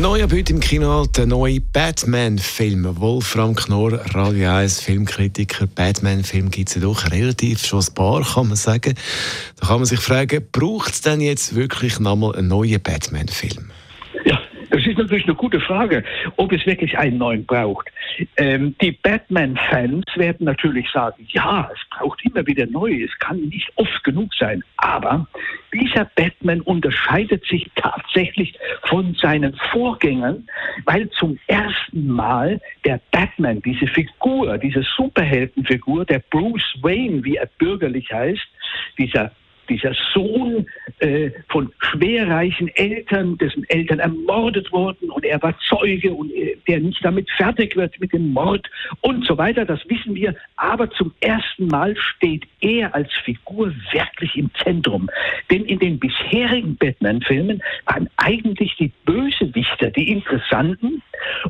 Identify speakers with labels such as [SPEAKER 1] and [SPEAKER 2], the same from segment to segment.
[SPEAKER 1] Neu ab heute im Kino der neue Batman-Film. Wolfram Knorr, Radio 1 Filmkritiker. Batman-Film gibt es ja doch relativ schon ein paar, kann man sagen. Da kann man sich fragen, braucht es denn jetzt wirklich nochmal einen neuen Batman-Film?
[SPEAKER 2] Das ist natürlich eine gute Frage, ob es wirklich einen neuen braucht. Ähm, die Batman-Fans werden natürlich sagen, ja, es braucht immer wieder neue, es kann nicht oft genug sein. Aber dieser Batman unterscheidet sich tatsächlich von seinen Vorgängern, weil zum ersten Mal der Batman, diese Figur, diese Superheldenfigur, der Bruce Wayne, wie er bürgerlich heißt, dieser dieser Sohn äh, von schwerreichen Eltern, dessen Eltern ermordet wurden und er war Zeuge und äh, der nicht damit fertig wird mit dem Mord und so weiter, das wissen wir. Aber zum ersten Mal steht er als Figur wirklich im Zentrum. Denn in den bisherigen Batman-Filmen waren eigentlich die Bösewichter die Interessanten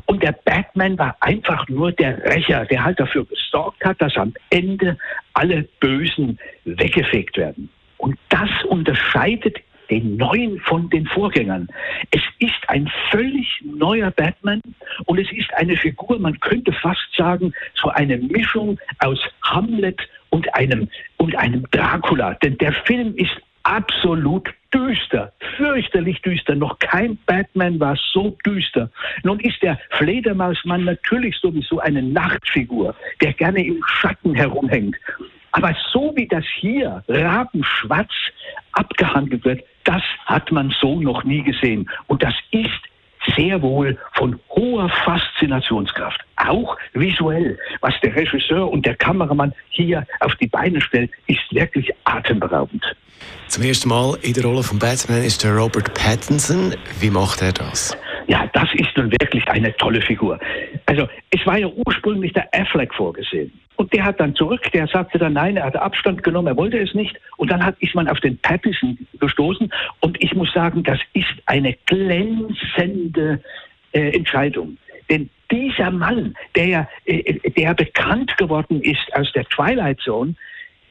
[SPEAKER 2] und der Batman war einfach nur der Rächer, der halt dafür gesorgt hat, dass am Ende alle Bösen weggefegt werden. Und das unterscheidet den neuen von den Vorgängern. Es ist ein völlig neuer Batman und es ist eine Figur, man könnte fast sagen, so eine Mischung aus Hamlet und einem, und einem Dracula. Denn der Film ist absolut düster, fürchterlich düster. Noch kein Batman war so düster. Nun ist der Fledermausmann natürlich sowieso eine Nachtfigur, der gerne im Schatten herumhängt. Aber so wie das hier rabenschwarz abgehandelt wird, das hat man so noch nie gesehen. Und das ist sehr wohl von hoher Faszinationskraft, auch visuell. Was der Regisseur und der Kameramann hier auf die Beine stellt, ist wirklich atemberaubend.
[SPEAKER 1] Zum ersten Mal in der Rolle von Batman ist der Robert Pattinson. Wie macht er das?
[SPEAKER 2] Ja, das ist nun wirklich eine tolle Figur. Also es war ja ursprünglich der Affleck vorgesehen. Und der hat dann zurück, der sagte dann nein, er hatte Abstand genommen, er wollte es nicht. Und dann hat, ist man auf den Pattinson gestoßen. Und ich muss sagen, das ist eine glänzende äh, Entscheidung. Denn dieser Mann, der, äh, der bekannt geworden ist aus der Twilight Zone,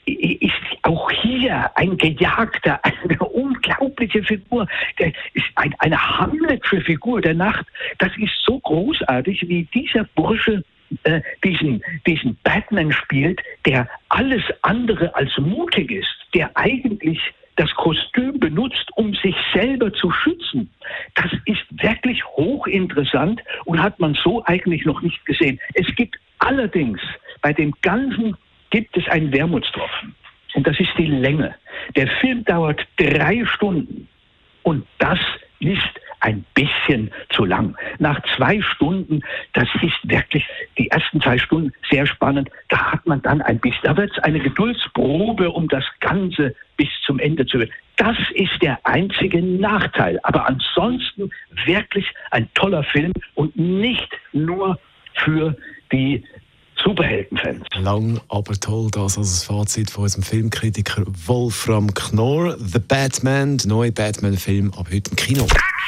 [SPEAKER 2] ist auch hier ein Gejagter, eine unglaubliche Figur. Der ist ein, eine Hamletische Figur der Nacht. Das ist so großartig, wie dieser Bursche äh, diesen, diesen Batman spielt, der alles andere als mutig ist, der eigentlich das Kostüm benutzt, um sich selber zu schützen. Das ist wirklich hochinteressant und hat man so eigentlich noch nicht gesehen. Es gibt allerdings bei dem ganzen gibt es einen Wermutstropfen. Und das ist die Länge. Der Film dauert drei Stunden. Und das ist ein bisschen zu lang. Nach zwei Stunden, das ist wirklich die ersten zwei Stunden sehr spannend. Da hat man dann ein bisschen, da wird es eine Geduldsprobe, um das Ganze bis zum Ende zu hören. Das ist der einzige Nachteil. Aber ansonsten wirklich ein toller Film und nicht nur für die Superheldenfans.
[SPEAKER 1] Lang, aber toll, das als das Fazit von unserem Filmkritiker Wolfram Knorr. The Batman, der neue Batman-Film, ab heute im Kino.